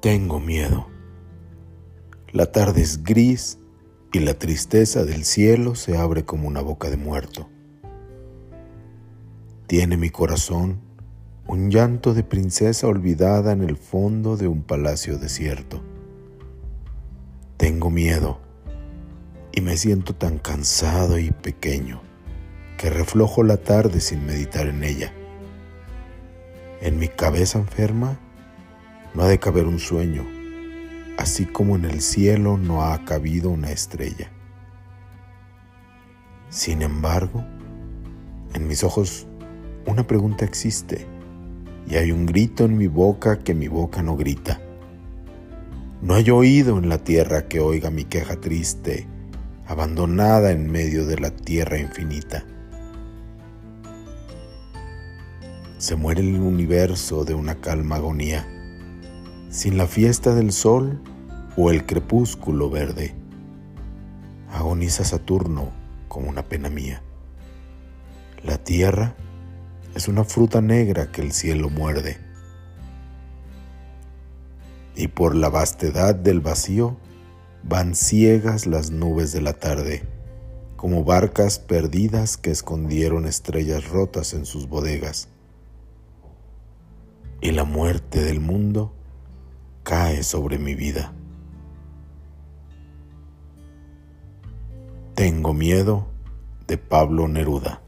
Tengo miedo. La tarde es gris y la tristeza del cielo se abre como una boca de muerto. Tiene mi corazón un llanto de princesa olvidada en el fondo de un palacio desierto. Tengo miedo y me siento tan cansado y pequeño que reflojo la tarde sin meditar en ella. En mi cabeza enferma no ha de caber un sueño, así como en el cielo no ha cabido una estrella. Sin embargo, en mis ojos una pregunta existe y hay un grito en mi boca que mi boca no grita. No hay oído en la tierra que oiga mi queja triste, abandonada en medio de la tierra infinita. Se muere el universo de una calma agonía sin la fiesta del sol o el crepúsculo verde. Agoniza Saturno como una pena mía. La tierra es una fruta negra que el cielo muerde. Y por la vastedad del vacío van ciegas las nubes de la tarde, como barcas perdidas que escondieron estrellas rotas en sus bodegas. Y la muerte del mundo cae sobre mi vida. Tengo miedo de Pablo Neruda.